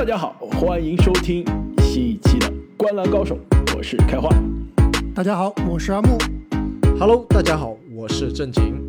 大家好，欢迎收听新一期的《观澜高手》，我是开花。大家好，我是阿木。Hello，大家好，我是正经。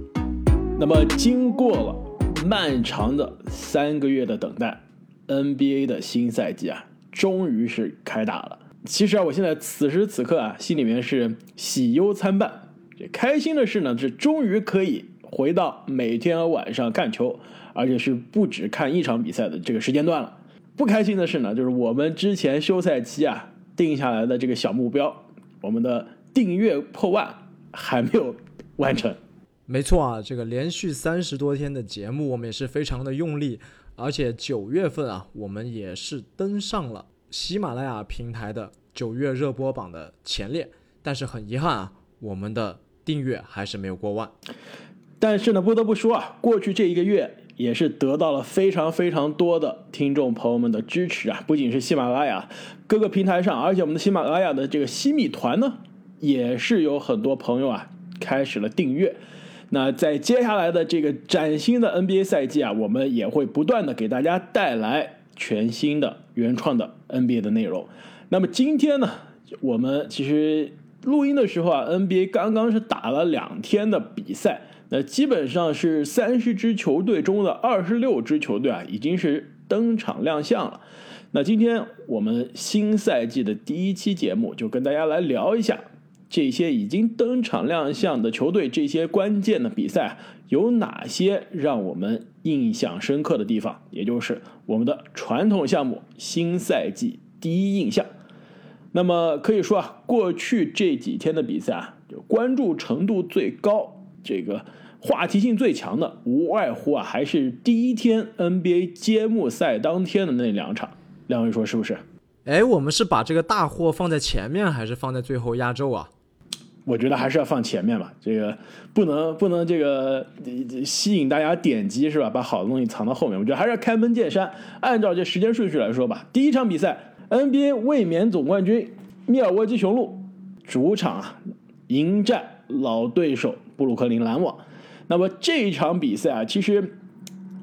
那么，经过了漫长的三个月的等待，NBA 的新赛季啊，终于是开打了。其实啊，我现在此时此刻啊，心里面是喜忧参半。这开心的是呢，是终于可以回到每天晚上看球，而且是不止看一场比赛的这个时间段了。不开心的是呢，就是我们之前休赛期啊定下来的这个小目标，我们的订阅破万还没有完成。没错啊，这个连续三十多天的节目，我们也是非常的用力，而且九月份啊，我们也是登上了喜马拉雅平台的九月热播榜的前列。但是很遗憾啊，我们的订阅还是没有过万。但是呢，不得不说啊，过去这一个月也是得到了非常非常多的听众朋友们的支持啊！不仅是喜马拉雅各个平台上，而且我们的喜马拉雅的这个西米团呢，也是有很多朋友啊开始了订阅。那在接下来的这个崭新的 NBA 赛季啊，我们也会不断的给大家带来全新的原创的 NBA 的内容。那么今天呢，我们其实录音的时候啊，NBA 刚刚是打了两天的比赛。那基本上是三十支球队中的二十六支球队啊，已经是登场亮相了。那今天我们新赛季的第一期节目，就跟大家来聊一下这些已经登场亮相的球队，这些关键的比赛有哪些让我们印象深刻的地方，也就是我们的传统项目新赛季第一印象。那么可以说啊，过去这几天的比赛啊，就关注程度最高，这个。话题性最强的，无外乎啊，还是第一天 NBA 揭幕赛当天的那两场。两位说是不是？哎，我们是把这个大货放在前面，还是放在最后压轴啊？我觉得还是要放前面吧，这个不能不能这个吸引大家点击是吧？把好的东西藏到后面，我觉得还是要开门见山，按照这时间顺序来说吧。第一场比赛，NBA 卫冕总冠军密尔沃基雄鹿主场啊迎战老对手布鲁克林篮网。那么这一场比赛啊，其实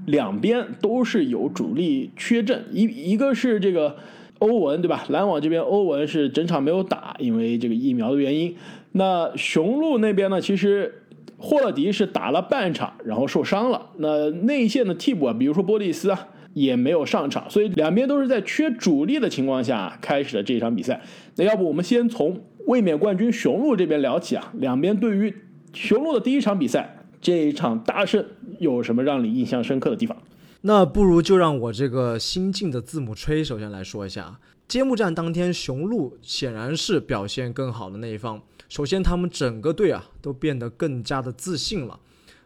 两边都是有主力缺阵，一一个是这个欧文，对吧？篮网这边欧文是整场没有打，因为这个疫苗的原因。那雄鹿那边呢，其实霍勒迪是打了半场，然后受伤了。那内线的替补啊，比如说波利斯啊，也没有上场，所以两边都是在缺主力的情况下开始了这场比赛。那要不我们先从卫冕冠军雄鹿这边聊起啊，两边对于雄鹿的第一场比赛。这一场大胜有什么让你印象深刻的地方？那不如就让我这个新晋的字母吹首先来说一下。揭幕战当天，雄鹿显然是表现更好的那一方。首先，他们整个队啊都变得更加的自信了，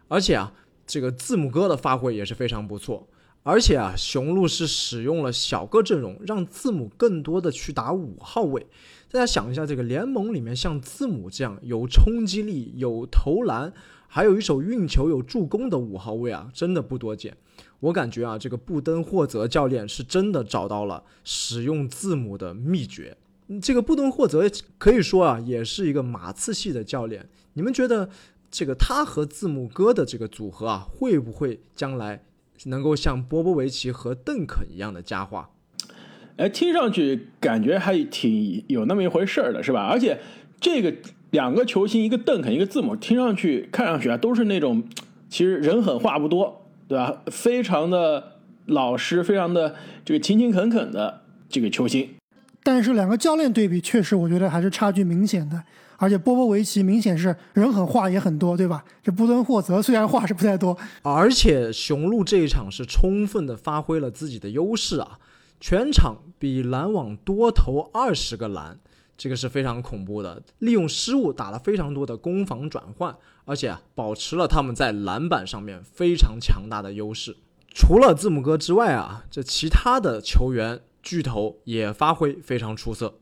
而且啊，这个字母哥的发挥也是非常不错。而且啊，雄鹿是使用了小个阵容，让字母更多的去打五号位。大家想一下，这个联盟里面像字母这样有冲击力、有投篮。还有一手运球有助攻的五号位啊，真的不多见。我感觉啊，这个布登霍泽教练是真的找到了使用字母的秘诀。这个布登霍泽可以说啊，也是一个马刺系的教练。你们觉得这个他和字母哥的这个组合啊，会不会将来能够像波波维奇和邓肯一样的佳话？哎，听上去感觉还挺有那么一回事儿的，是吧？而且这个。两个球星，一个邓肯，一个字母，听上去、看上去啊，都是那种其实人狠话不多，对吧？非常的老实，非常的这个勤勤恳恳的这个球星。但是两个教练对比，确实我觉得还是差距明显的。而且波波维奇明显是人狠话也很多，对吧？这布登霍泽虽然话是不太多，而且雄鹿这一场是充分的发挥了自己的优势啊，全场比篮网多投二十个篮。这个是非常恐怖的，利用失误打了非常多的攻防转换，而且，保持了他们在篮板上面非常强大的优势。除了字母哥之外啊，这其他的球员巨头也发挥非常出色。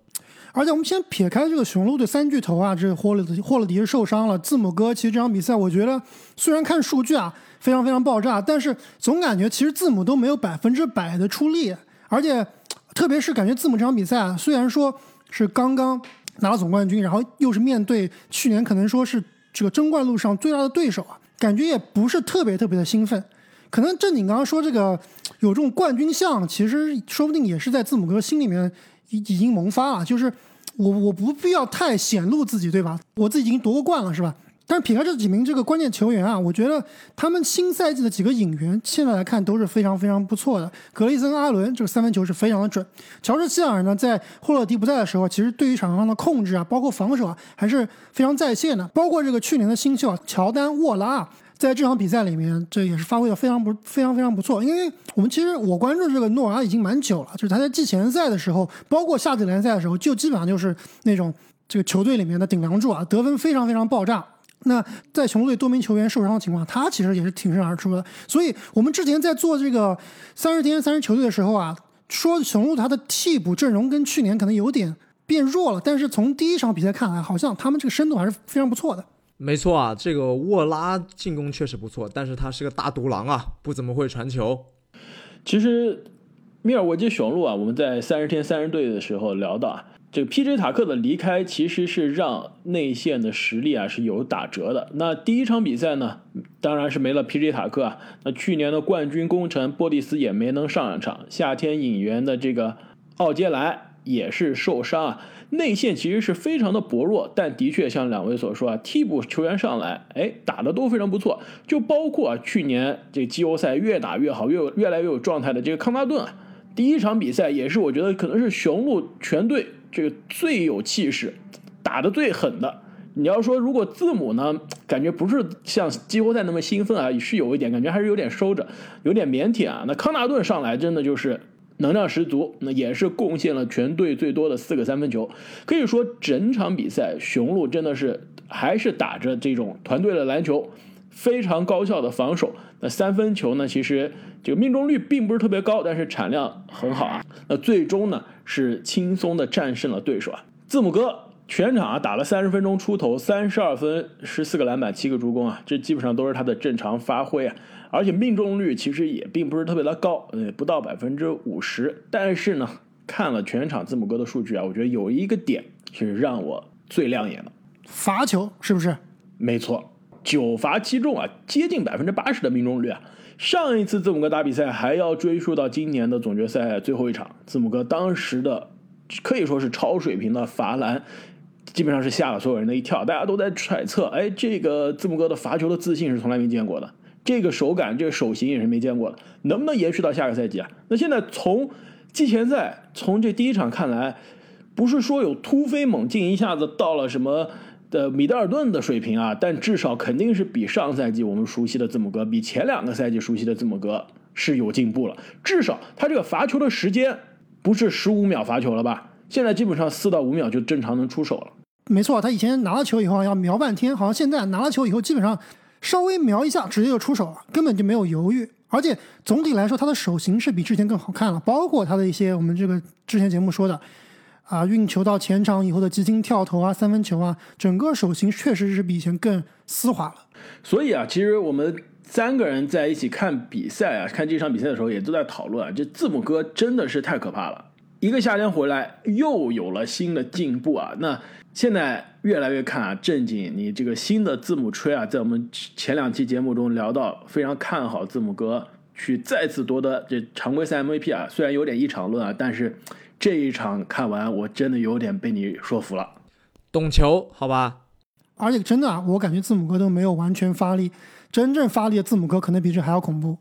而且我们先撇开这个雄鹿的三巨头啊，这霍勒霍勒迪受伤了，字母哥其实这场比赛我觉得虽然看数据啊非常非常爆炸，但是总感觉其实字母都没有百分之百的出力，而且特别是感觉字母这场比赛啊，虽然说。是刚刚拿了总冠军，然后又是面对去年可能说是这个争冠路上最大的对手啊，感觉也不是特别特别的兴奋，可能正经刚刚说这个有这种冠军相，其实说不定也是在字母哥心里面已已经萌发了，就是我我不必要太显露自己，对吧？我自己已经夺过冠了，是吧？但是撇开这几名这个关键球员啊，我觉得他们新赛季的几个引援，现在来看都是非常非常不错的。格雷森·阿伦这个三分球是非常的准。乔治·希尔呢，在霍勒迪不在的时候，其实对于场上的控制啊，包括防守啊，还是非常在线的。包括这个去年的新秀乔丹·沃拉，在这场比赛里面，这也是发挥的非常不非常非常不错。因为我们其实我关注这个诺尔已经蛮久了，就是他在季前赛的时候，包括夏季联赛的时候，就基本上就是那种这个球队里面的顶梁柱啊，得分非常非常爆炸。那在雄鹿队多名球员受伤的情况，他其实也是挺身而出的。所以我们之前在做这个三十天三十球队的时候啊，说雄鹿他的替补阵容跟去年可能有点变弱了，但是从第一场比赛看来，好像他们这个深度还是非常不错的。没错啊，这个沃拉进攻确实不错，但是他是个大独狼啊，不怎么会传球。其实密尔沃基雄鹿啊，我们在三十天三十队的时候聊到啊。这个 P.J. 塔克的离开其实是让内线的实力啊是有打折的。那第一场比赛呢，当然是没了 P.J. 塔克啊。那去年的冠军功臣波利斯也没能上场，夏天引援的这个奥杰莱也是受伤啊。内线其实是非常的薄弱，但的确像两位所说啊，替补球员上来，哎，打的都非常不错。就包括啊去年这季后赛越打越好，越越来越有状态的这个康纳顿啊，第一场比赛也是我觉得可能是雄鹿全队。这个最有气势，打的最狠的。你要说如果字母呢，感觉不是像季后赛那么兴奋啊，是有一点感觉还是有点收着，有点腼腆啊。那康纳顿上来真的就是能量十足，那也是贡献了全队最多的四个三分球。可以说整场比赛雄鹿真的是还是打着这种团队的篮球，非常高效的防守。那三分球呢，其实这个命中率并不是特别高，但是产量很好啊。那最终呢？是轻松的战胜了对手啊！字母哥全场啊打了三十分钟出头，三十二分、十四个篮板、七个助攻啊，这基本上都是他的正常发挥啊。而且命中率其实也并不是特别的高，呃，不到百分之五十。但是呢，看了全场字母哥的数据啊，我觉得有一个点是让我最亮眼的，罚球是不是？没错，九罚七中啊，接近百分之八十的命中率啊。上一次字母哥打比赛还要追溯到今年的总决赛最后一场，字母哥当时的可以说是超水平的罚篮，基本上是吓了所有人的一跳。大家都在揣测，哎，这个字母哥的罚球的自信是从来没见过的，这个手感、这个手型也是没见过的，能不能延续到下个赛季啊？那现在从季前赛从这第一场看来，不是说有突飞猛进，一下子到了什么？的米德尔顿的水平啊，但至少肯定是比上赛季我们熟悉的字母哥，比前两个赛季熟悉的字母哥是有进步了。至少他这个罚球的时间不是十五秒罚球了吧？现在基本上四到五秒就正常能出手了。没错，他以前拿了球以后要瞄半天，好像现在拿了球以后基本上稍微瞄一下直接就出手了，根本就没有犹豫。而且总体来说，他的手型是比之前更好看了，包括他的一些我们这个之前节目说的。啊，运球到前场以后的急停跳投啊，三分球啊，整个手型确实是比以前更丝滑了。所以啊，其实我们三个人在一起看比赛啊，看这场比赛的时候，也都在讨论啊，这字母哥真的是太可怕了。一个夏天回来又有了新的进步啊，那现在越来越看啊，正经你这个新的字母吹啊，在我们前两期节目中聊到，非常看好字母哥去再次夺得这常规赛 MVP 啊，虽然有点一场论啊，但是。这一场看完，我真的有点被你说服了，懂球好吧？而且真的啊，我感觉字母哥都没有完全发力，真正发力的字母哥可能比这还要恐怖。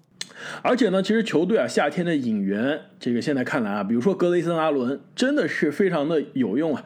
而且呢，其实球队啊，夏天的引援，这个现在看来啊，比如说格雷森·阿伦，真的是非常的有用啊。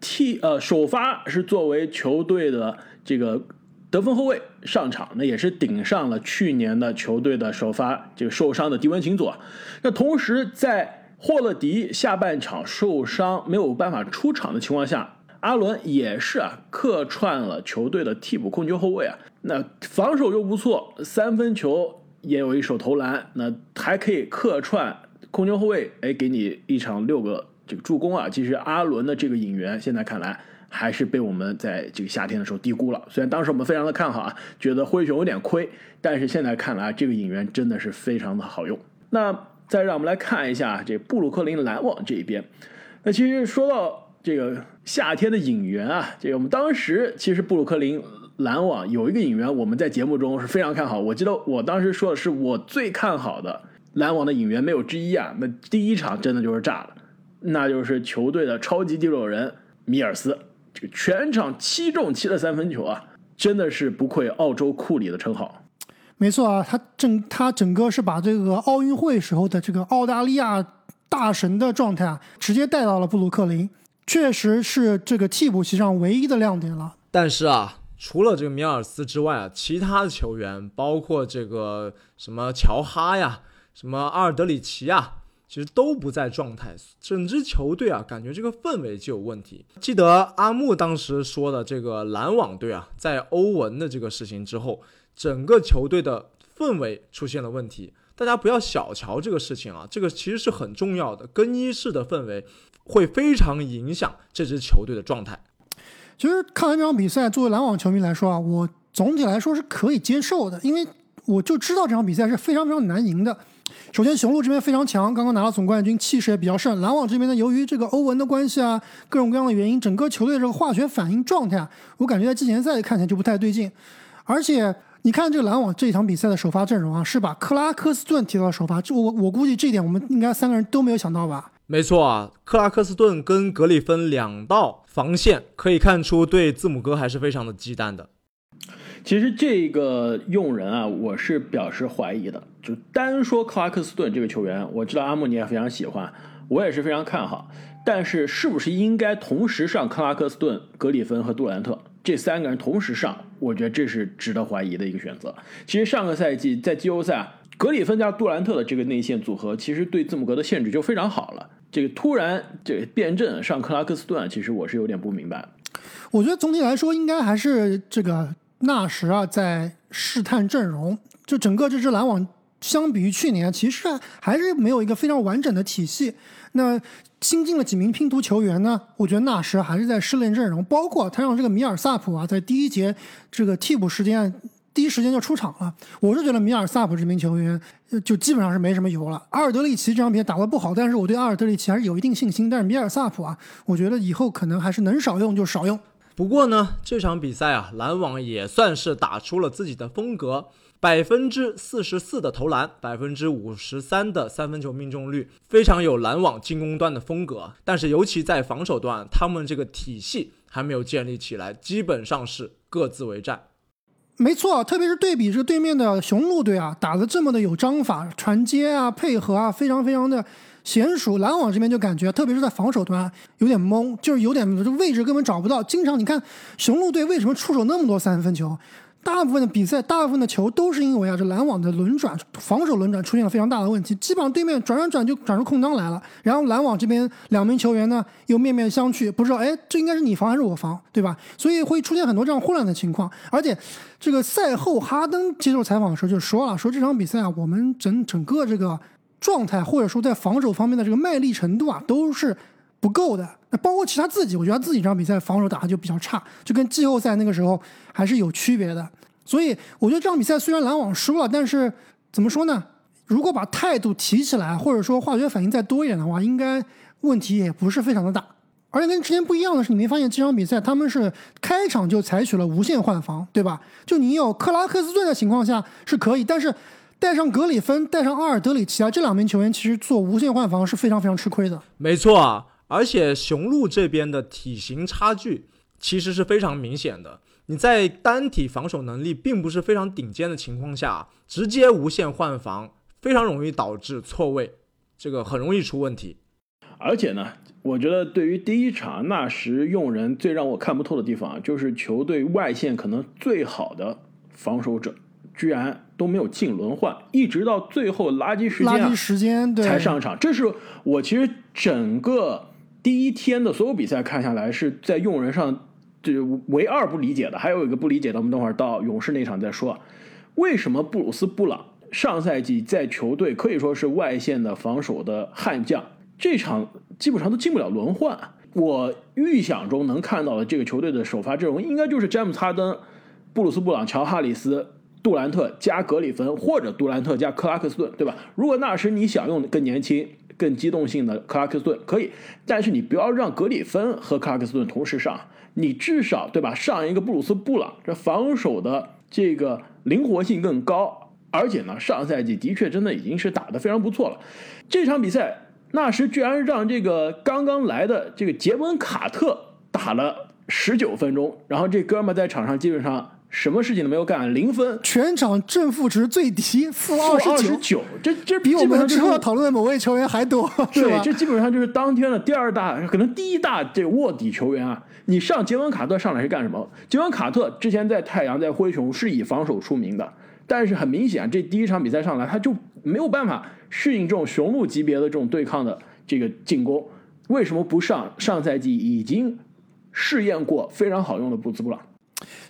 替呃首发是作为球队的这个得分后卫上场，那也是顶上了去年的球队的首发这个受伤的迪文琴佐。那同时在霍勒迪下半场受伤没有办法出场的情况下，阿伦也是啊客串了球队的替补控球后卫啊，那防守又不错，三分球也有一手投篮，那还可以客串控球后卫，哎，给你一场六个这个助攻啊。其实阿伦的这个引援现在看来还是被我们在这个夏天的时候低估了，虽然当时我们非常的看好啊，觉得灰熊有点亏，但是现在看来这个引援真的是非常的好用。那。再让我们来看一下这布鲁克林篮网这一边。那其实说到这个夏天的引援啊，这个我们当时其实布鲁克林篮网有一个引援，我们在节目中是非常看好。我记得我当时说的是我最看好的篮网的引援没有之一啊。那第一场真的就是炸了，那就是球队的超级第六人米尔斯，这个全场七中七的三分球啊，真的是不愧澳洲库里的称号。没错啊，他整他整个是把这个奥运会时候的这个澳大利亚大神的状态啊，直接带到了布鲁克林，确实是这个替补席上唯一的亮点了。但是啊，除了这个米尔斯之外啊，其他的球员，包括这个什么乔哈呀，什么阿尔德里奇啊，其实都不在状态。整支球队啊，感觉这个氛围就有问题。记得阿木当时说的这个篮网队啊，在欧文的这个事情之后。整个球队的氛围出现了问题，大家不要小瞧这个事情啊，这个其实是很重要的。更衣室的氛围会非常影响这支球队的状态。其实看完这场比赛，作为篮网球迷来说啊，我总体来说是可以接受的，因为我就知道这场比赛是非常非常难赢的。首先，雄鹿这边非常强，刚刚拿了总冠军，气势也比较盛。篮网这边呢，由于这个欧文的关系啊，各种各样的原因，整个球队这个化学反应状态，我感觉在季前赛看起来就不太对劲，而且。你看这个篮网这一场比赛的首发阵容啊，是把克拉克斯顿提到了首发，这我我估计这一点我们应该三个人都没有想到吧？没错啊，克拉克斯顿跟格里芬两道防线，可以看出对字母哥还是非常的忌惮的。其实这个用人啊，我是表示怀疑的。就单说克拉克斯顿这个球员，我知道阿木你也非常喜欢，我也是非常看好。但是是不是应该同时上克拉克斯顿、格里芬和杜兰特？这三个人同时上，我觉得这是值得怀疑的一个选择。其实上个赛季在季后赛，格里芬加杜兰特的这个内线组合，其实对字母哥的限制就非常好了。这个突然这个变阵上克拉克斯顿，其实我是有点不明白。我觉得总体来说，应该还是这个纳什啊在试探阵容。就整个这支篮网，相比于去年，其实还是没有一个非常完整的体系。那新进了几名拼图球员呢？我觉得纳什还是在试炼阵容，包括他让这个米尔萨普啊，在第一节这个替补时间第一时间就出场了。我是觉得米尔萨普这名球员就基本上是没什么油了。阿尔德里奇这场比赛打得不好，但是我对阿尔德里奇还是有一定信心。但是米尔萨普啊，我觉得以后可能还是能少用就少用。不过呢，这场比赛啊，篮网也算是打出了自己的风格。百分之四十四的投篮，百分之五十三的三分球命中率，非常有篮网进攻端的风格。但是，尤其在防守端，他们这个体系还没有建立起来，基本上是各自为战。没错，特别是对比这个对面的雄鹿队啊，打得这么的有章法，传接啊、配合啊，非常非常的娴熟。篮网这边就感觉，特别是在防守端有点懵，就是有点位置根本找不到。经常你看雄鹿队为什么出手那么多三分球？大部分的比赛，大部分的球都是因为啊，这篮网的轮转、防守轮转出现了非常大的问题。基本上对面转转转就转出空当来了，然后篮网这边两名球员呢又面面相觑，不知道哎，这应该是你防还是我防，对吧？所以会出现很多这样混乱的情况。而且这个赛后哈登接受采访的时候就说了，说这场比赛啊，我们整整个这个状态或者说在防守方面的这个卖力程度啊都是不够的。那包括其他自己，我觉得他自己这场比赛防守打的就比较差，就跟季后赛那个时候。还是有区别的，所以我觉得这场比赛虽然篮网输了，但是怎么说呢？如果把态度提起来，或者说化学反应再多一点的话，应该问题也不是非常的大。而且跟之前不一样的是，你没发现这场比赛他们是开场就采取了无限换防，对吧？就你有克拉克斯顿的情况下是可以，但是带上格里芬、带上阿尔德里奇啊这两名球员，其实做无限换防是非常非常吃亏的。没错啊，而且雄鹿这边的体型差距其实是非常明显的。你在单体防守能力并不是非常顶尖的情况下，直接无限换防，非常容易导致错位，这个很容易出问题。而且呢，我觉得对于第一场纳什用人最让我看不透的地方，就是球队外线可能最好的防守者，居然都没有进轮换，一直到最后垃圾时间，垃圾时间才上场。这是我其实整个第一天的所有比赛看下来，是在用人上。这唯二不理解的，还有一个不理解的，我们等会儿到勇士那场再说。为什么布鲁斯布朗上赛季在球队可以说是外线的防守的悍将，这场基本上都进不了轮换？我预想中能看到的这个球队的首发阵容，应该就是詹姆斯哈登、布鲁斯布朗、乔哈里斯、杜兰特加格里芬，或者杜兰特加克拉克斯顿，对吧？如果那时你想用更年轻、更机动性的克拉克斯顿，可以，但是你不要让格里芬和克拉克斯顿同时上。你至少对吧？上一个布鲁斯布朗，这防守的这个灵活性更高，而且呢，上赛季的确真的已经是打得非常不错了。这场比赛，纳什居然让这个刚刚来的这个杰文卡特打了十九分钟，然后这哥们在场上基本上。什么事情都没有干，零分，全场正负值最低，负二十九，这这比我们之后要讨论的某位球员还多，对，这基本上就是当天的第二大，可能第一大这卧底球员啊！你上杰文卡特上来是干什么？杰文卡特之前在太阳、在灰熊是以防守出名的，但是很明显，这第一场比赛上来他就没有办法适应这种雄鹿级别的这种对抗的这个进攻。为什么不上上赛季已经试验过非常好用的布兹布朗？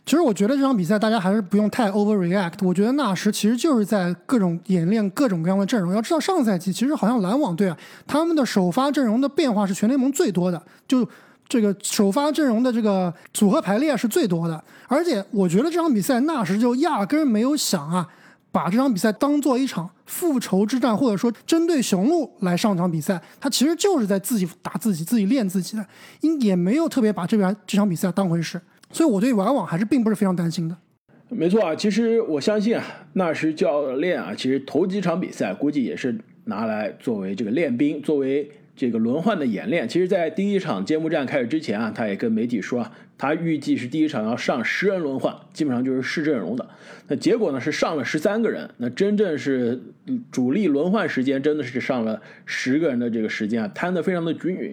其实我觉得这场比赛大家还是不用太 overreact。我觉得纳什其实就是在各种演练各种各样的阵容。要知道上赛季其实好像篮网队啊，他们的首发阵容的变化是全联盟最多的，就这个首发阵容的这个组合排列是最多的。而且我觉得这场比赛纳什就压根没有想啊，把这场比赛当做一场复仇之战，或者说针对雄鹿来上场比赛。他其实就是在自己打自己，自己练自己的，因也没有特别把这边这场比赛当回事。所以我对篮网还是并不是非常担心的。没错啊，其实我相信啊，纳什教练啊，其实头几场比赛估计也是拿来作为这个练兵，作为这个轮换的演练。其实，在第一场揭幕战开始之前啊，他也跟媒体说啊，他预计是第一场要上十人轮换，基本上就是试阵容的。那结果呢是上了十三个人，那真正是主力轮换时间真的是上了十个人的这个时间啊，摊得非常的均匀。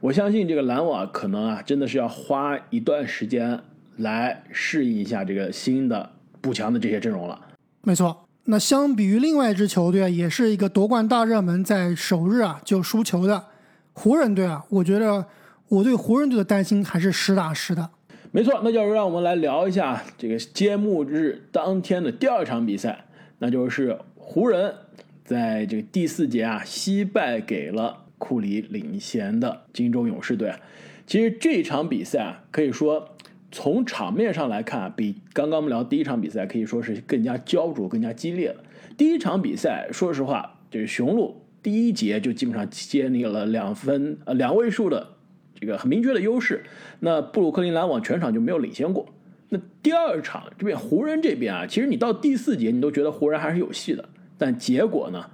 我相信这个篮网可能啊，真的是要花一段时间来适应一下这个新的补强的这些阵容了。没错，那相比于另外一支球队，也是一个夺冠大热门，在首日啊就输球的湖人队啊，我觉得我对湖人队的担心还是实打实的。没错，那就让我们来聊一下这个揭幕日当天的第二场比赛，那就是湖人在这个第四节啊惜败给了。库里领衔的金州勇士队，其实这场比赛啊，可以说从场面上来看，比刚刚我们聊第一场比赛可以说是更加焦灼、更加激烈了。第一场比赛，说实话，就是雄鹿第一节就基本上建立了两分呃两位数的这个很明确的优势，那布鲁克林篮网全场就没有领先过。那第二场这边湖人这边啊，其实你到第四节你都觉得湖人还是有戏的，但结果呢，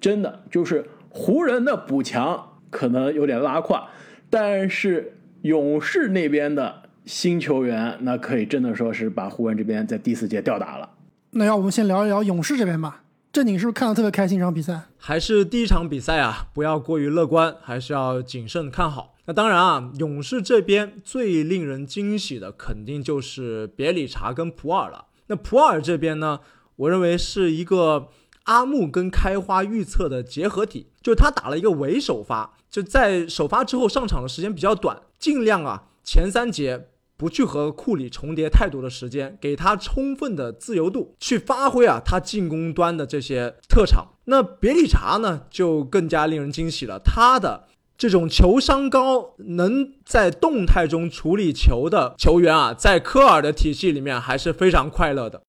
真的就是。湖人的补强可能有点拉胯，但是勇士那边的新球员，那可以真的说是把湖人这边在第四节吊打了。那要我们先聊一聊勇士这边吧。正经是不是看的特别开心？这场比赛还是第一场比赛啊？不要过于乐观，还是要谨慎看好。那当然啊，勇士这边最令人惊喜的肯定就是别里查跟普尔了。那普尔这边呢，我认为是一个。阿木跟开花预测的结合体，就是他打了一个伪首发，就在首发之后上场的时间比较短，尽量啊前三节不去和库里重叠太多的时间，给他充分的自由度去发挥啊他进攻端的这些特长。那别利查呢就更加令人惊喜了，他的这种球商高，能在动态中处理球的球员啊，在科尔的体系里面还是非常快乐的。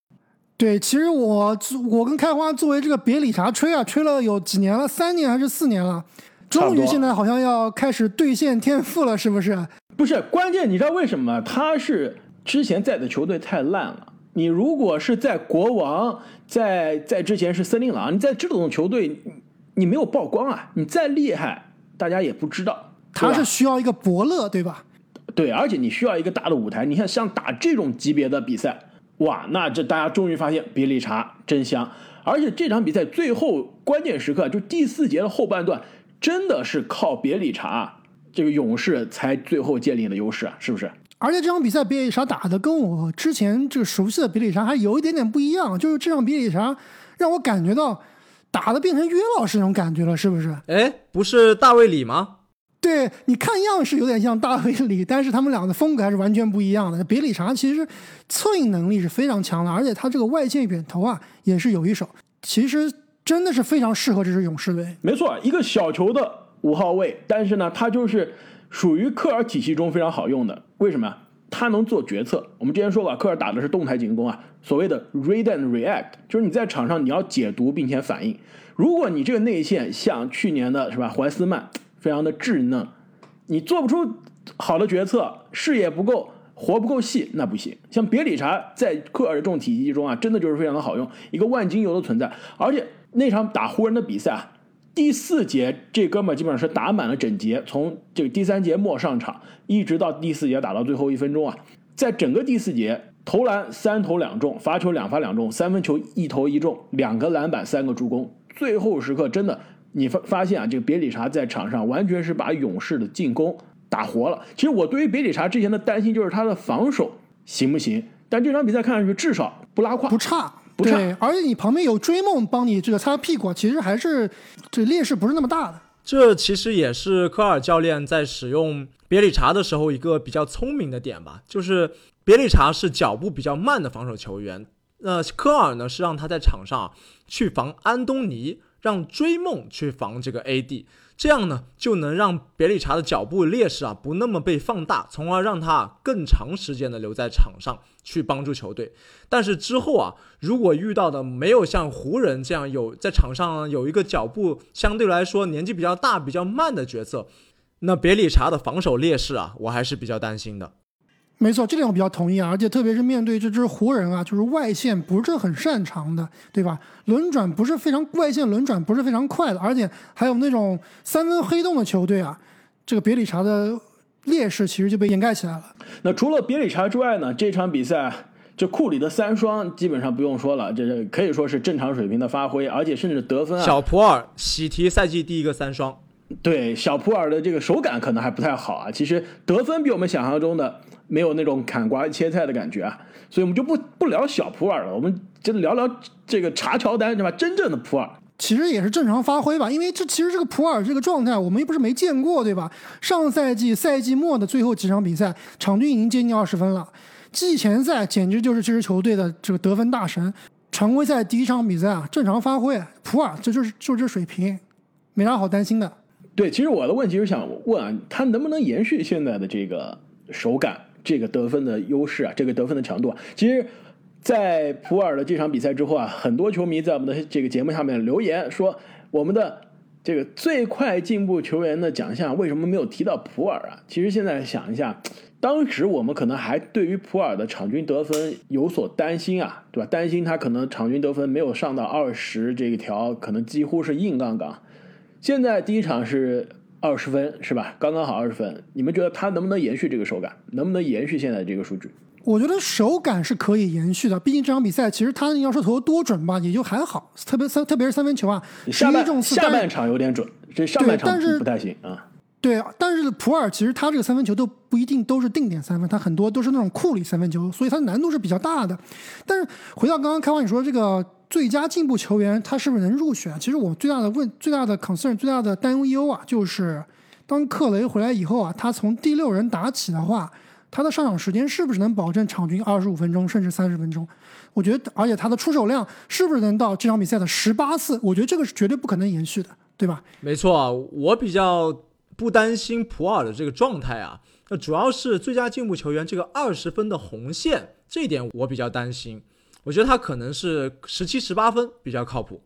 对，其实我我跟开花作为这个别理查吹啊，吹了有几年了，三年还是四年了，终于现在好像要开始兑现天赋了，是不是？不是，关键你知道为什么？他是之前在的球队太烂了。你如果是在国王，在在之前是森林狼，你在这种球队，你没有曝光啊，你再厉害，大家也不知道。他是需要一个伯乐，对吧？对，而且你需要一个大的舞台。你看，像打这种级别的比赛。哇，那这大家终于发现比利查真香，而且这场比赛最后关键时刻，就第四节的后半段，真的是靠别理查这个勇士才最后建立了优势啊，是不是？而且这场比赛比理查打的跟我之前这个熟悉的比利查还有一点点不一样，就是这场比利查让我感觉到打的变成约老师那种感觉了，是不是？哎，不是大卫里吗？对，你看样式有点像大卫里，但是他们俩的风格还是完全不一样的。别理查其实策应能力是非常强的，而且他这个外线远投啊也是有一手，其实真的是非常适合这支勇士队。没错，一个小球的五号位，但是呢，他就是属于科尔体系中非常好用的。为什么？他能做决策。我们之前说过，科尔打的是动态进攻啊，所谓的 read and react，就是你在场上你要解读并且反应。如果你这个内线像去年的是吧，怀斯曼。非常的稚嫩，你做不出好的决策，视野不够，活不够细那不行。像别理查在科尔的这种体系中啊，真的就是非常的好用，一个万金油的存在。而且那场打湖人的比赛啊，第四节这哥们儿基本上是打满了整节，从这个第三节末上场，一直到第四节打到最后一分钟啊，在整个第四节投篮三投两中，罚球两罚两中，三分球一投一中，两个篮板三个助攻，最后时刻真的。你发发现啊，这个别里查在场上完全是把勇士的进攻打活了。其实我对于别里查之前的担心就是他的防守行不行，但这场比赛看上去至少不拉胯，不差，不差。而且你旁边有追梦帮你这个擦屁股，其实还是这劣势不是那么大的。这其实也是科尔教练在使用别里查的时候一个比较聪明的点吧，就是别里查是脚步比较慢的防守球员，那科尔呢是让他在场上去防安东尼。让追梦去防这个 AD，这样呢就能让别理查的脚步劣势啊不那么被放大，从而让他更长时间的留在场上去帮助球队。但是之后啊，如果遇到的没有像湖人这样有在场上有一个脚步相对来说年纪比较大、比较慢的角色，那别理查的防守劣势啊，我还是比较担心的。没错，这点我比较同意啊，而且特别是面对这支湖人啊，就是外线不是很擅长的，对吧？轮转不是非常外线轮转不是非常快的，而且还有那种三分黑洞的球队啊，这个别理查的劣势其实就被掩盖起来了。那除了别理查之外呢，这场比赛这库里的三双基本上不用说了，这是可以说是正常水平的发挥，而且甚至得分啊。小普尔喜提赛季第一个三双，对小普尔的这个手感可能还不太好啊，其实得分比我们想象中的。没有那种砍瓜切菜的感觉啊，所以我们就不不聊小普尔了，我们就聊聊这个查乔丹，对吧？真正的普尔其实也是正常发挥吧，因为这其实这个普尔这个状态我们又不是没见过，对吧？上赛季赛季末的最后几场比赛，场均已经接近二十分了，季前赛简直就是这支球队的这个得分大神。常规赛第一场比赛啊，正常发挥，普尔这就是就这水平，没啥好担心的。对，其实我的问题是想问啊，他能不能延续现在的这个手感？这个得分的优势啊，这个得分的强度啊，其实，在普尔的这场比赛之后啊，很多球迷在我们的这个节目下面留言说，我们的这个最快进步球员的奖项为什么没有提到普尔啊？其实现在想一下，当时我们可能还对于普尔的场均得分有所担心啊，对吧？担心他可能场均得分没有上到二十这一条，可能几乎是硬杠杠。现在第一场是。二十分是吧？刚刚好二十分。你们觉得他能不能延续这个手感？能不能延续现在这个数据？我觉得手感是可以延续的。毕竟这场比赛其实他要说投多准吧，也就还好。特别三，特别是三分球啊，十一中四，下半场有点准，这上半场不太行啊。对，但是普尔其实他这个三分球都不一定都是定点三分，他很多都是那种库里三分球，所以他难度是比较大的。但是回到刚刚开完你说这个。最佳进步球员他是不是能入选？其实我最大的问、最大的 concern、最大的担忧啊，就是当克雷回来以后啊，他从第六人打起的话，他的上场时间是不是能保证场均二十五分钟甚至三十分钟？我觉得，而且他的出手量是不是能到这场比赛的十八次？我觉得这个是绝对不可能延续的，对吧？没错，我比较不担心普尔的这个状态啊，那主要是最佳进步球员这个二十分的红线，这一点我比较担心。我觉得他可能是十七、十八分比较靠谱。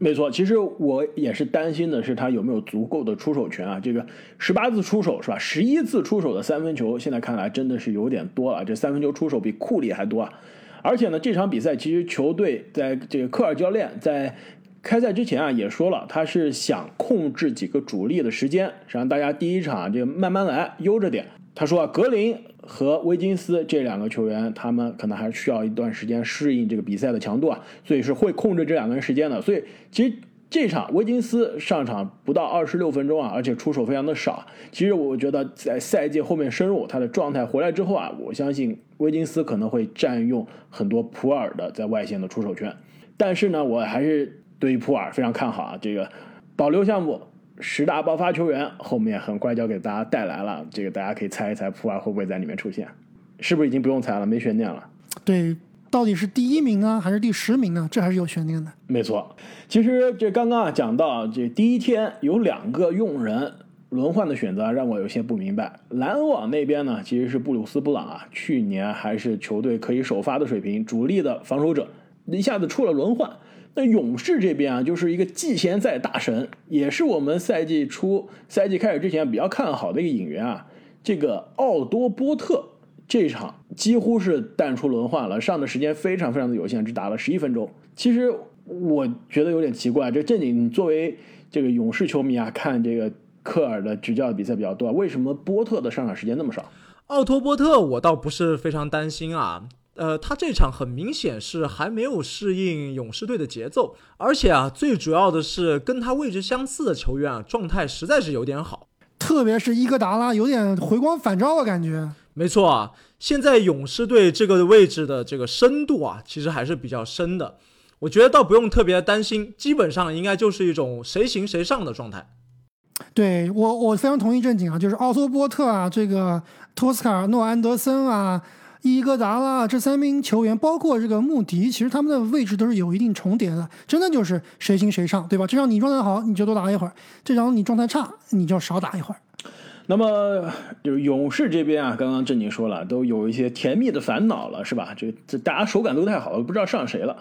没错，其实我也是担心的是他有没有足够的出手权啊。这个十八次出手是吧？十一次出手的三分球，现在看来真的是有点多了。这三分球出手比库里还多啊！而且呢，这场比赛其实球队在这个科尔教练在开赛之前啊也说了，他是想控制几个主力的时间，让大家第一场就慢慢来，悠着点。他说啊，格林。和威金斯这两个球员，他们可能还需要一段时间适应这个比赛的强度啊，所以是会控制这两个人时间的。所以其实这场威金斯上场不到二十六分钟啊，而且出手非常的少。其实我觉得在赛季后面深入，他的状态回来之后啊，我相信威金斯可能会占用很多普尔的在外线的出手权。但是呢，我还是对于普尔非常看好啊，这个保留项目。十大爆发球员后面很快就要给大家带来了，这个大家可以猜一猜普尔会不会在里面出现？是不是已经不用猜了，没悬念了？对，到底是第一名呢，还是第十名呢？这还是有悬念的。没错，其实这刚刚啊讲到这第一天有两个用人轮换的选择，让我有些不明白。篮网那边呢，其实是布鲁斯布朗啊，去年还是球队可以首发的水平，主力的防守者，一下子出了轮换。那勇士这边啊，就是一个季前赛大神，也是我们赛季初、赛季开始之前比较看好的一个引援啊。这个奥多波特这场几乎是淡出轮换了，上的时间非常非常的有限，只打了十一分钟。其实我觉得有点奇怪，这正经作为这个勇士球迷啊，看这个科尔的执教比赛比较多，为什么波特的上场时间那么少？奥托波特我倒不是非常担心啊，呃，他这场很明显是还没有适应勇士队的节奏，而且啊，最主要的是跟他位置相似的球员啊，状态实在是有点好。特别是伊戈达拉有点回光返照的感觉。没错啊，现在勇士队这个位置的这个深度啊，其实还是比较深的。我觉得倒不用特别担心，基本上应该就是一种谁行谁上的状态。对我，我非常同意正经啊，就是奥托波特啊，这个托斯卡诺安德森啊。伊戈达拉这三名球员，包括这个穆迪，其实他们的位置都是有一定重叠的，真的就是谁行谁上，对吧？这场你状态好，你就多打一会儿；这场你状态差，你就少打一会儿。那么就是勇士这边啊，刚刚正经说了，都有一些甜蜜的烦恼了，是吧？这这大家手感都太好了，不知道上谁了。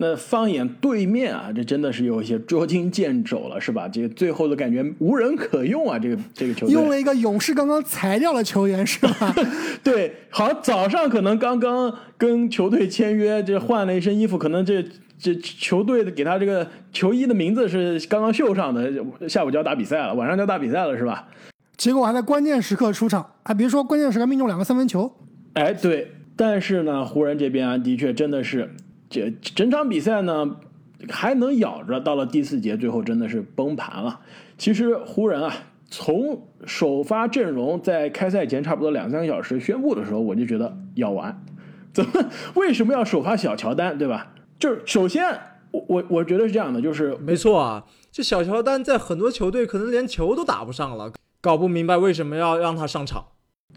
那放眼对面啊，这真的是有一些捉襟见肘了，是吧？这个最后的感觉无人可用啊，这个这个球队用了一个勇士刚刚裁掉了球员，是吧？对，好，早上可能刚刚跟球队签约，这换了一身衣服，可能这这球队的给他这个球衣的名字是刚刚绣上的，下午就要打比赛了，晚上就要打比赛了，是吧？结果还在关键时刻出场，还别说关键时刻命中两个三分球。哎，对，但是呢，湖人这边啊，的确真的是。这整场比赛呢，还能咬着，到了第四节，最后真的是崩盘了。其实湖人啊，从首发阵容在开赛前差不多两三个小时宣布的时候，我就觉得要完。怎么？为什么要首发小乔丹？对吧？就是首先，我我我觉得是这样的，就是没错啊。这小乔丹在很多球队可能连球都打不上了，搞不明白为什么要让他上场。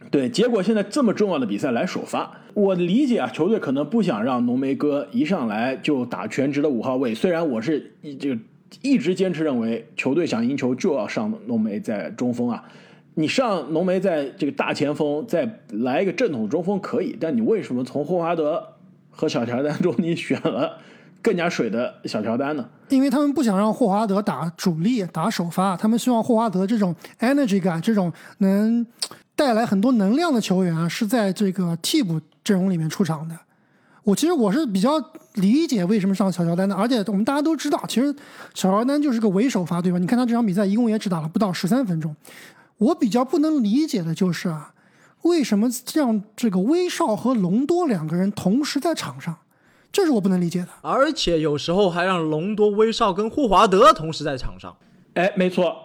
对，结果现在这么重要的比赛来首发，我理解啊，球队可能不想让浓眉哥一上来就打全职的五号位。虽然我是一这个一直坚持认为，球队想赢球就要上浓眉在中锋啊，你上浓眉在这个大前锋，再来一个正统中锋可以，但你为什么从霍华德和小乔丹中你选了更加水的小乔丹呢？因为他们不想让霍华德打主力打首发，他们希望霍华德这种 energy 感，这种能。带来很多能量的球员啊，是在这个替补阵容里面出场的。我其实我是比较理解为什么上小乔丹的，而且我们大家都知道，其实小乔丹就是个伪首发，对吧？你看他这场比赛一共也只打了不到十三分钟。我比较不能理解的就是啊，为什么让这个威少和隆多两个人同时在场上？这是我不能理解的。而且有时候还让隆多、威少跟霍华德同时在场上。哎，没错。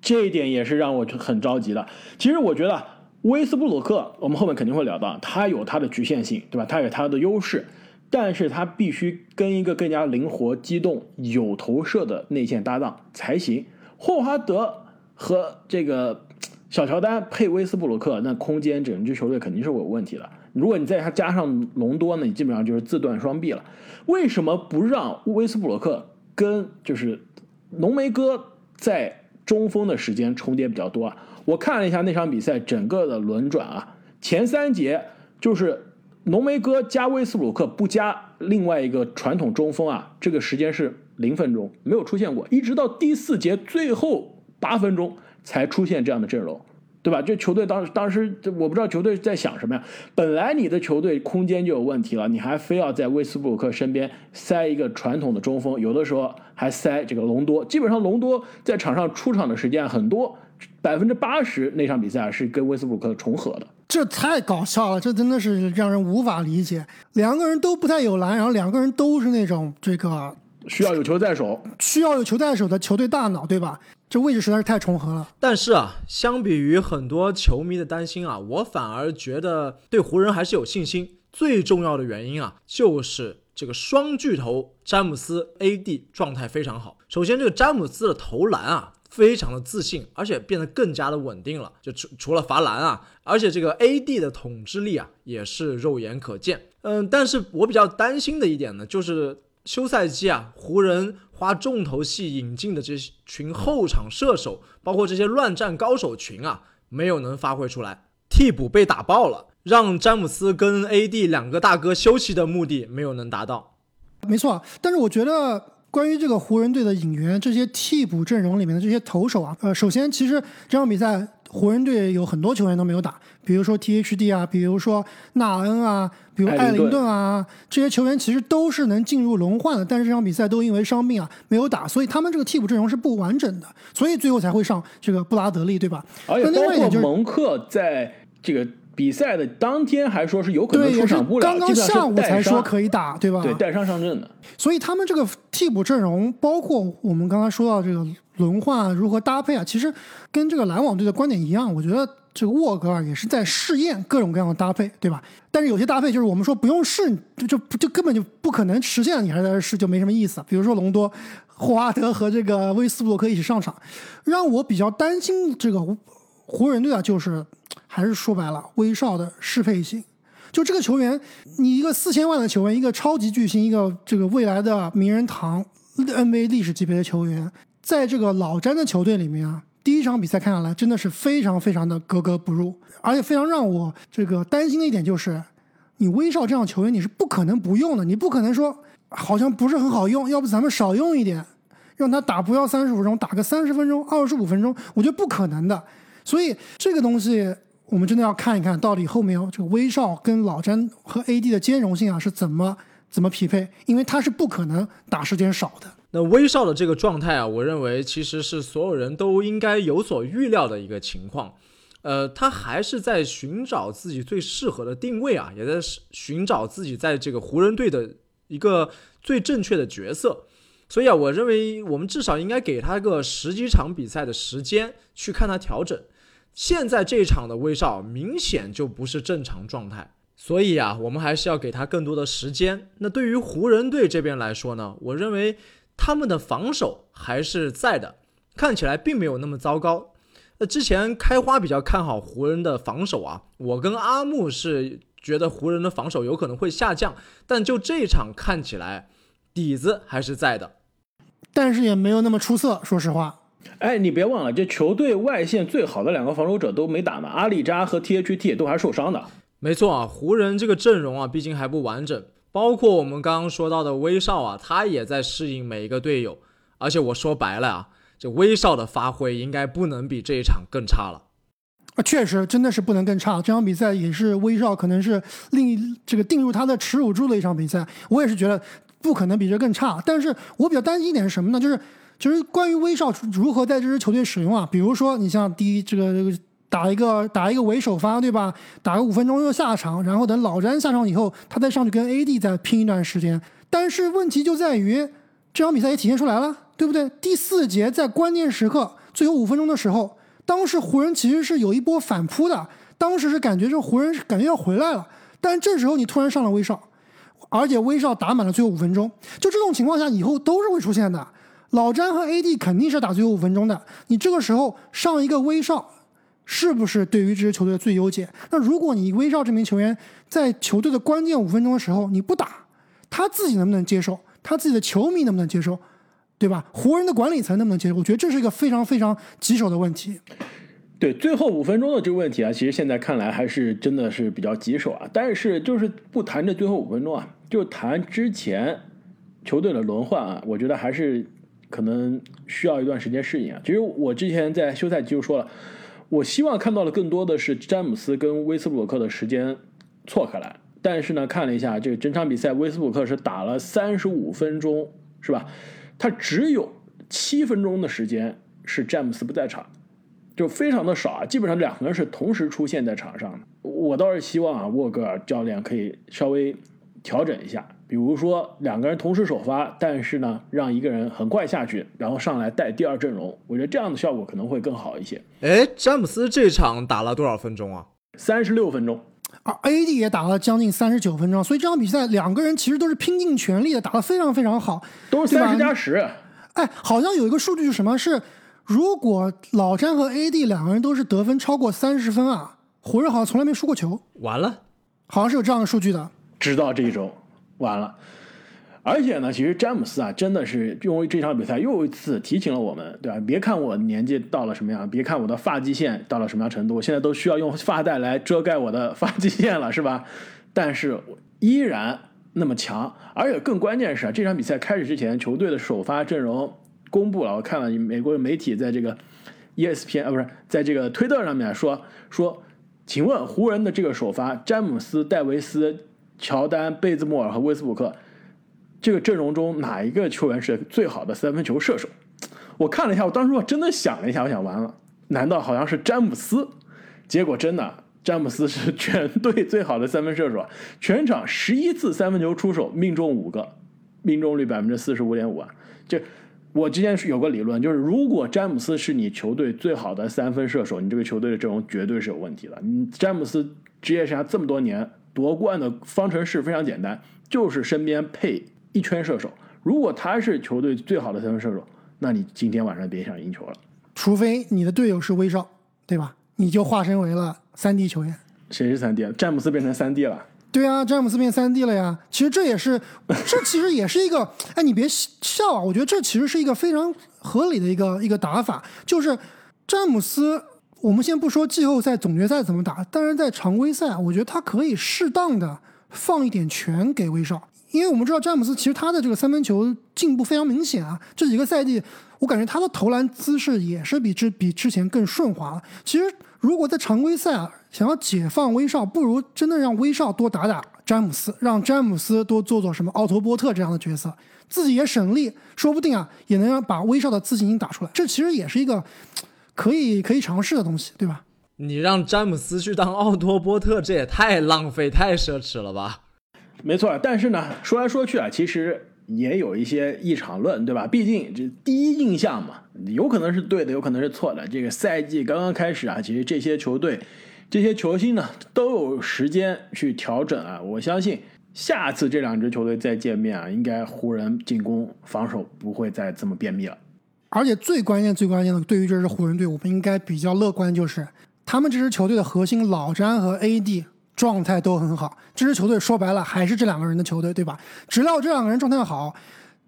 这一点也是让我很着急的。其实我觉得威斯布鲁克，我们后面肯定会聊到，他有他的局限性，对吧？他有他的优势，但是他必须跟一个更加灵活、机动、有投射的内线搭档才行。霍华德和这个小乔丹配威斯布鲁克，那空间整支球队肯定是有问题的。如果你再加上隆多呢，你基本上就是自断双臂了。为什么不让威斯布鲁克跟就是浓眉哥在？中锋的时间重叠比较多啊，我看了一下那场比赛整个的轮转啊，前三节就是浓眉哥加威斯布鲁克不加另外一个传统中锋啊，这个时间是零分钟没有出现过，一直到第四节最后八分钟才出现这样的阵容。对吧？这球队当时当时，我不知道球队在想什么呀。本来你的球队空间就有问题了，你还非要在威斯布鲁克身边塞一个传统的中锋，有的时候还塞这个隆多。基本上隆多在场上出场的时间很多，百分之八十那场比赛是跟威斯布鲁克重合的。这太搞笑了，这真的是让人无法理解。两个人都不太有篮，然后两个人都是那种这个需要有球在手，需要有球在手的球队大脑，对吧？这位置实在是太重合了，但是啊，相比于很多球迷的担心啊，我反而觉得对湖人还是有信心。最重要的原因啊，就是这个双巨头詹姆斯、AD 状态非常好。首先，这个詹姆斯的投篮啊，非常的自信，而且变得更加的稳定了。就除除了罚篮啊，而且这个 AD 的统治力啊，也是肉眼可见。嗯，但是我比较担心的一点呢，就是休赛期啊，湖人。花重头戏引进的这群后场射手，包括这些乱战高手群啊，没有能发挥出来，替补被打爆了，让詹姆斯跟 AD 两个大哥休息的目的没有能达到。没错，但是我觉得关于这个湖人队的引援，这些替补阵容里面的这些投手啊，呃，首先其实这场比赛湖人队有很多球员都没有打，比如说 THD 啊，比如说纳恩啊，比如艾灵顿啊，这些球员其实都是能进入轮换的，但是这场比赛都因为伤病啊没有打，所以他们这个替补阵容是不完整的，所以最后才会上这个布拉德利，对吧？而且包括蒙克在这个。比赛的当天还说是有可能出场不了，刚刚下午才说可以打，对吧？对，带伤上阵的。所以他们这个替补阵容，包括我们刚才说到这个轮换如何搭配啊，其实跟这个篮网队的观点一样。我觉得这个沃格尔也是在试验各种各样的搭配，对吧？但是有些搭配就是我们说不用试，就就就根本就不可能实现，你还在这试，就没什么意思。比如说隆多、霍华德和这个威斯布鲁克一起上场，让我比较担心这个湖人队啊，就是。还是说白了，威少的适配性，就这个球员，你一个四千万的球员，一个超级巨星，一个这个未来的名人堂 NBA 历史级别的球员，在这个老詹的球队里面啊，第一场比赛看下来，真的是非常非常的格格不入，而且非常让我这个担心的一点就是，你威少这样球员你是不可能不用的，你不可能说好像不是很好用，要不咱们少用一点，让他打不要三十五分钟，打个三十分钟、二十五分钟，我觉得不可能的，所以这个东西。我们真的要看一看到底后面这个威少跟老詹和 AD 的兼容性啊是怎么怎么匹配，因为他是不可能打时间少的。那威少的这个状态啊，我认为其实是所有人都应该有所预料的一个情况。呃，他还是在寻找自己最适合的定位啊，也在寻找自己在这个湖人队的一个最正确的角色。所以啊，我认为我们至少应该给他个十几场比赛的时间去看他调整。现在这场的威少明显就不是正常状态，所以啊，我们还是要给他更多的时间。那对于湖人队这边来说呢，我认为他们的防守还是在的，看起来并没有那么糟糕。那之前开花比较看好湖人的防守啊，我跟阿木是觉得湖人的防守有可能会下降，但就这场看起来底子还是在的，但是也没有那么出色，说实话。哎，你别忘了，这球队外线最好的两个防守者都没打呢，阿里扎和 THT 都还受伤的。没错啊，湖人这个阵容啊，毕竟还不完整，包括我们刚刚说到的威少啊，他也在适应每一个队友。而且我说白了啊，这威少的发挥应该不能比这一场更差了。啊，确实真的是不能更差。这场比赛也是威少可能是另这个定入他的耻辱柱的一场比赛。我也是觉得不可能比这更差。但是我比较担心一点是什么呢？就是。就是关于威少如何在这支球队使用啊？比如说，你像第一这个这个打一个打一个为首发，对吧？打个五分钟又下场，然后等老詹下场以后，他再上去跟 AD 再拼一段时间。但是问题就在于，这场比赛也体现出来了，对不对？第四节在关键时刻最后五分钟的时候，当时湖人其实是有一波反扑的，当时是感觉这湖人感觉要回来了，但这时候你突然上了威少，而且威少打满了最后五分钟，就这种情况下以后都是会出现的。老詹和 AD 肯定是打最后五分钟的，你这个时候上一个威少，是不是对于这支球队的最优解？那如果你威少这名球员在球队的关键五分钟的时候你不打，他自己能不能接受？他自己的球迷能不能接受？对吧？湖人的管理层能不能接受？我觉得这是一个非常非常棘手的问题。对，最后五分钟的这个问题啊，其实现在看来还是真的是比较棘手啊。但是就是不谈这最后五分钟啊，就谈之前球队的轮换啊，我觉得还是。可能需要一段时间适应啊。其实我之前在休赛期就说了，我希望看到的更多的是詹姆斯跟威斯布鲁克的时间错开来。但是呢，看了一下这个整场比赛，威斯布鲁克是打了三十五分钟，是吧？他只有七分钟的时间是詹姆斯不在场，就非常的少啊。基本上两个人是同时出现在场上的。我倒是希望啊，沃格尔教练可以稍微调整一下。比如说两个人同时首发，但是呢，让一个人很快下去，然后上来带第二阵容，我觉得这样的效果可能会更好一些。哎，詹姆斯这场打了多少分钟啊？三十六分钟，而 AD 也打了将近三十九分钟，所以这场比赛两个人其实都是拼尽全力的，打得非常非常好，都是三十加十。哎，好像有一个数据是什么？是如果老詹和 AD 两个人都是得分超过三十分啊，湖人好像从来没输过球。完了，好像是有这样的数据的。知道这一周。完了，而且呢，其实詹姆斯啊，真的是因为这场比赛又一次提醒了我们，对吧？别看我年纪到了什么样，别看我的发际线到了什么样程度，我现在都需要用发带来遮盖我的发际线了，是吧？但是依然那么强，而且更关键是啊，这场比赛开始之前，球队的首发阵容公布了，我看了美国媒体在这个 ESPN 啊不是在这个推特上面说说，请问湖人的这个首发詹姆斯、戴维斯、乔丹、贝兹莫尔和威斯布鲁克这个阵容中哪一个球员是最好的三分球射手？我看了一下，我当时我真的想了一下，我想完了，难道好像是詹姆斯？结果真的，詹姆斯是全队最好的三分射手，全场十一次三分球出手命中五个，命中率百分之四十五点五啊！这我之前是有个理论，就是如果詹姆斯是你球队最好的三分射手，你这个球队的阵容绝对是有问题的。你詹姆斯职业生涯这么多年夺冠的方程式非常简单，就是身边配一圈射手。如果他是球队最好的三分射手，那你今天晚上别想赢球了。除非你的队友是威少，对吧？你就化身为了三 D 球员。谁是三 D？詹姆斯变成三 D 了。对啊，詹姆斯变三 D 了呀。其实这也是，这其实也是一个，哎，你别笑啊！我觉得这其实是一个非常合理的一个一个打法，就是詹姆斯，我们先不说季后赛、总决赛怎么打，但是在常规赛，我觉得他可以适当的放一点权给威少，因为我们知道詹姆斯其实他的这个三分球进步非常明显啊，这几个赛季我感觉他的投篮姿势也是比之比之前更顺滑了。其实如果在常规赛啊。想要解放威少，不如真的让威少多打打詹姆斯，让詹姆斯多做做什么奥托波特这样的角色，自己也省力，说不定啊也能让把威少的自信心打出来。这其实也是一个可以可以尝试的东西，对吧？你让詹姆斯去当奥托波特，这也太浪费、太奢侈了吧？没错，但是呢，说来说去啊，其实也有一些异常论，对吧？毕竟这第一印象嘛，有可能是对的，有可能是错的。这个赛季刚刚开始啊，其实这些球队。这些球星呢都有时间去调整啊！我相信下次这两支球队再见面啊，应该湖人进攻防守不会再这么便秘了。而且最关键、最关键的，对于这支湖人队，我们应该比较乐观，就是他们这支球队的核心老詹和 AD 状态都很好。这支球队说白了还是这两个人的球队，对吧？只要这两个人状态好，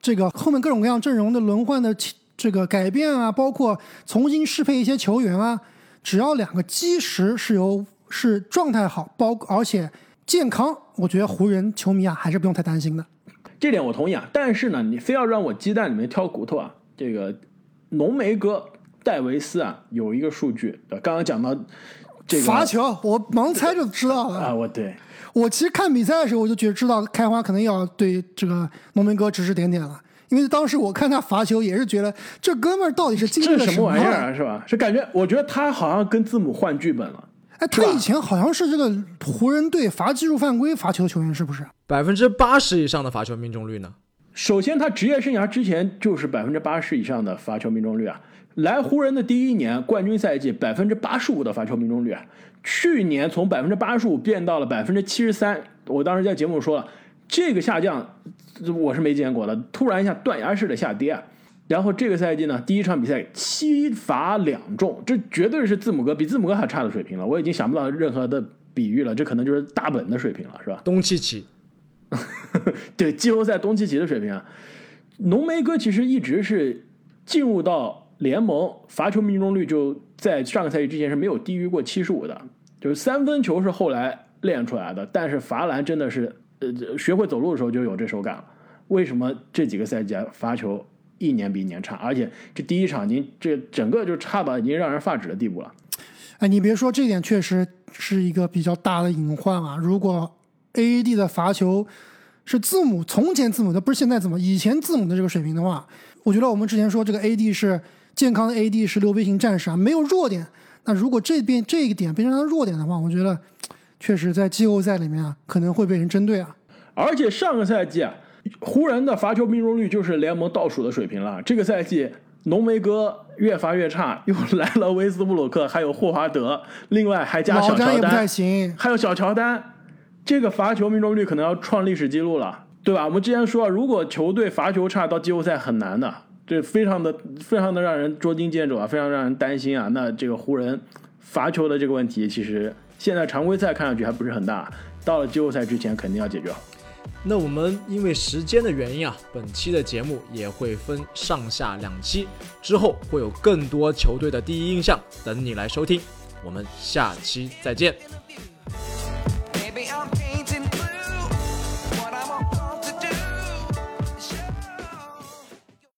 这个后面各种各样阵容的轮换的这个改变啊，包括重新适配一些球员啊。只要两个基石是由是状态好，包而且健康，我觉得湖人球迷啊还是不用太担心的。这点我同意啊，但是呢，你非要让我鸡蛋里面挑骨头啊，这个浓眉哥戴维斯啊有一个数据，刚刚讲到这个罚球，我盲猜就知道了啊。我对我其实看比赛的时候，我就觉得知道开花可能要对这个浓眉哥指指点点了。因为当时我看他罚球，也是觉得这哥们儿到底是经历了什么玩意儿啊，是吧？是感觉，我觉得他好像跟字母换剧本了。哎，他以前好像是这个湖人队罚技术犯规罚球球员，是不是？百分之八十以上的罚球命中率呢？首先，他职业生涯之前就是百分之八十以上的罚球命中率啊。来湖人的第一年冠军赛季，百分之八十五的罚球命中率啊。去年从百分之八十五变到了百分之七十三，我当时在节目说了。这个下降，我是没见过的，突然一下断崖式的下跌啊，然后这个赛季呢，第一场比赛七罚两中，这绝对是字母哥比字母哥还差的水平了，我已经想不到任何的比喻了，这可能就是大本的水平了，是吧？东契奇，对，季后赛东契奇的水平啊，浓眉哥其实一直是进入到联盟罚球命中率就在上个赛季之前是没有低于过七十五的，就是三分球是后来练出来的，但是罚篮真的是。呃，学会走路的时候就有这手感了。为什么这几个赛季罚球一年比一年差？而且这第一场已经这整个就差到已经让人发指的地步了。哎，你别说，这点确实是一个比较大的隐患啊。如果 AAD 的罚球是字母从前字母的，不是现在字母，以前字母的这个水平的话，我觉得我们之前说这个 AD 是健康的 AD 是溜飞型战士啊，没有弱点。那如果这边这一点变成他的弱点的话，我觉得。确实，在季后赛里面啊，可能会被人针对啊。而且上个赛季啊，湖人的罚球命中率就是联盟倒数的水平了。这个赛季，浓眉哥越罚越差，又来了威斯布鲁克，还有霍华德，另外还加小乔丹，也不太行还有小乔丹，这个罚球命中率可能要创历史记录了，对吧？我们之前说啊，如果球队罚球差，到季后赛很难的，这非常的非常的让人捉襟见肘啊，非常让人担心啊。那这个湖人罚球的这个问题，其实。现在常规赛看上去还不是很大，到了季后赛之前肯定要解决。那我们因为时间的原因啊，本期的节目也会分上下两期，之后会有更多球队的第一印象等你来收听。我们下期再见。